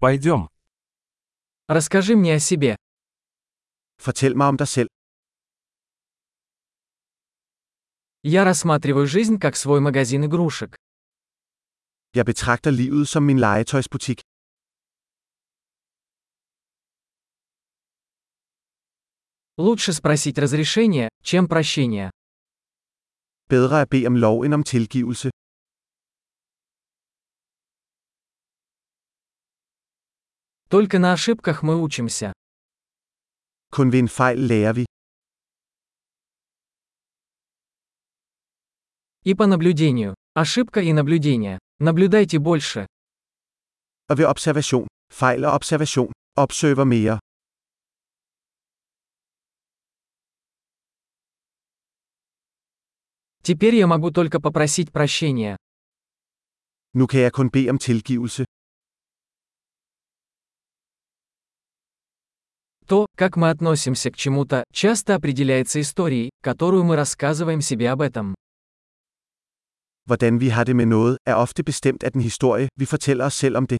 Пойдем. Расскажи мне о себе. Fortæl mig om dig selv. Я рассматриваю жизнь как свой магазин игрушек. Jeg betragter livet som min legetøjsbutik. Лучше спросить разрешение, чем прощение. Bedre at bede om lov end om tilgivelse. Только на ошибках мы учимся. Kun ved en fejl lærer vi. И по наблюдению. Ошибка и наблюдение. Наблюдайте больше. Og ved observation. Fejl og observation. Observer mere. Теперь я могу только попросить прощения. Nu kan jeg kun bede om tilgivelse. То, как мы относимся к чему-то, часто определяется историей, которую мы рассказываем себе об этом. Hvordan vi har det med noget, er ofte bestemt af den historie, vi fortæller os selv om det.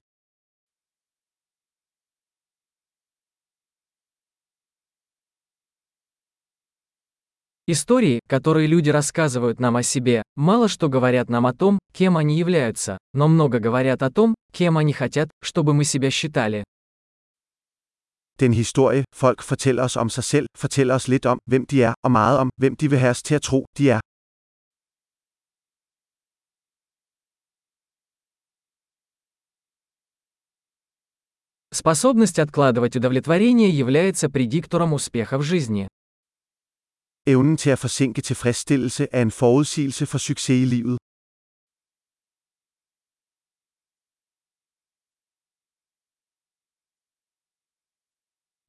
Истории, которые люди рассказывают нам о себе, мало что говорят нам о том, кем они являются, но много говорят о том, кем они хотят, чтобы мы себя считали. Den historie, folk fortæller os om sig selv, fortæller os lidt om, hvem de er, og meget om, hvem de vil have os til at tro, de er. Способность откладывать удовлетворение является предиктором успеха в жизни. Evnen til at forsinke tilfredsstillelse er en forudsigelse for succes i livet.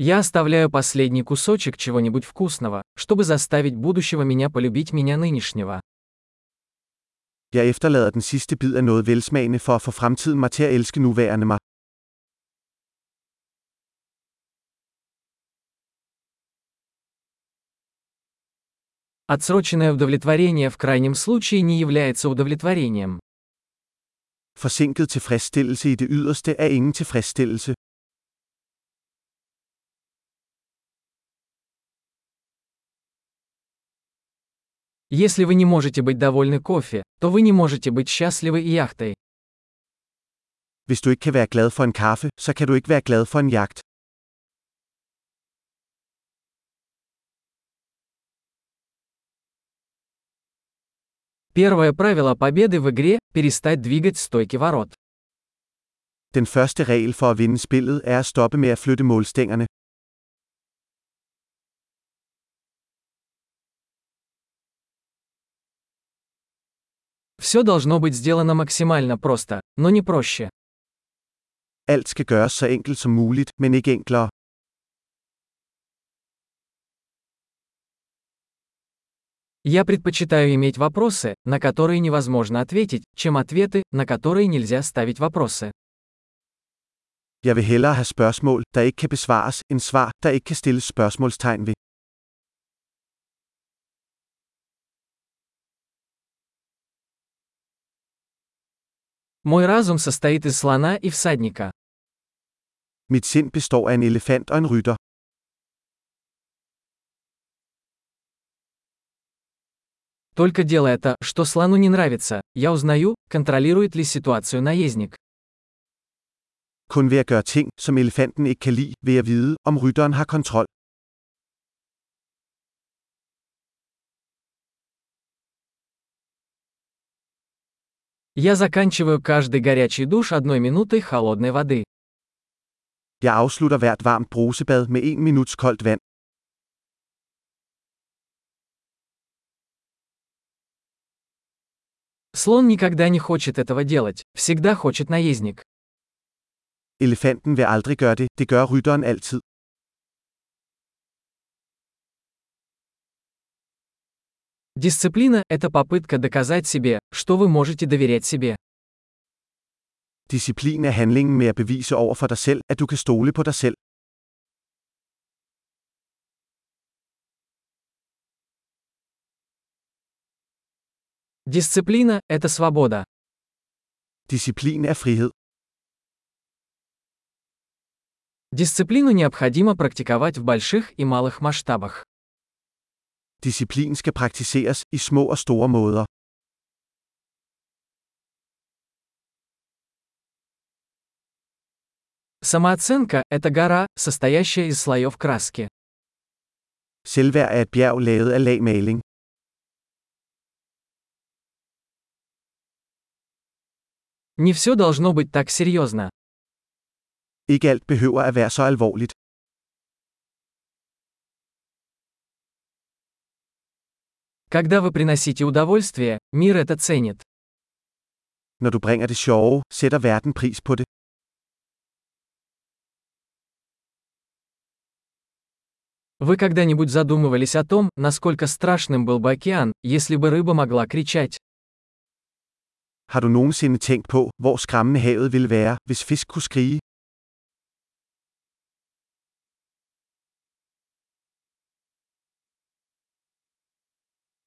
Я оставляю последний кусочек чего-нибудь вкусного, чтобы заставить будущего меня полюбить меня нынешнего. Jeg efterlader den sidste bid af noget velsmagende for at få fremtiden mig til at elske nuværende mig. Отсроченное удовлетворение в крайнем случае не является удовлетворением. Forsinket tilfredsstillelse i det yderste er ingen tilfredsstillelse. Если вы не можете быть довольны кофе, то вы не можете быть счастливы и яхтой. Hvis du ikke kan være glad for en kaffe, så kan du ikke være glad for en jagt. Первое правило победы в игре – перестать двигать стойки ворот. Den første regel for at vinde spillet er at stoppe med at flytte målstængerne. Все должно быть сделано максимально просто, но не проще. Alt skal gøres så enkelt som muligt, men ikke enklere. Я предпочитаю иметь вопросы, на которые невозможно ответить, чем ответы, на которые нельзя ставить вопросы. Jeg vil hellere have spørgsmål, der ikke kan besvares, end svar, der ikke kan stilles spørgsmålstegn ved. Мой разум состоит из слона и всадника. Mit sind består af en elefant og en rytter. Только делая то, что слону не нравится, я узнаю, контролирует ли ситуацию наездник. Kun ved at gøre ting, som elefanten ikke kan lide, vil jeg vide, om rytteren har kontrol. Я заканчиваю каждый горячий душ одной минутой холодной воды. Jeg afslutter hvert varmt brusebad med en minuts koldt vand. Слон никогда не хочет этого делать, всегда хочет наездник. Elefanten vil aldrig gøre det, det gør rytteren altid. Дисциплина – это попытка доказать себе, что вы можете доверять себе. Disciplin er handlingen med at bevise over for dig selv, at du kan stole på dig selv. Дисциплина – это свобода. Disciplin er frihed. Дисциплину необходимо практиковать в больших и малых масштабах. Disciplin skal praktiseres i små og store måder. Самооценка – это гора, состоящая из слоев краски. Selvværd er et bjerg lavet af lag maling. Не все должно быть так серьезно. Ikke alt behøver at være så alvorligt. Когда вы приносите удовольствие, мир это ценит. Når du bringer det sjove, sætter verden pris på det. Вы когда-нибудь задумывались о том, насколько страшным был бы океан, если бы рыба могла кричать? Har du nogensinde tænkt på, hvor skræmmende havet ville være, hvis fisk kunne skrige?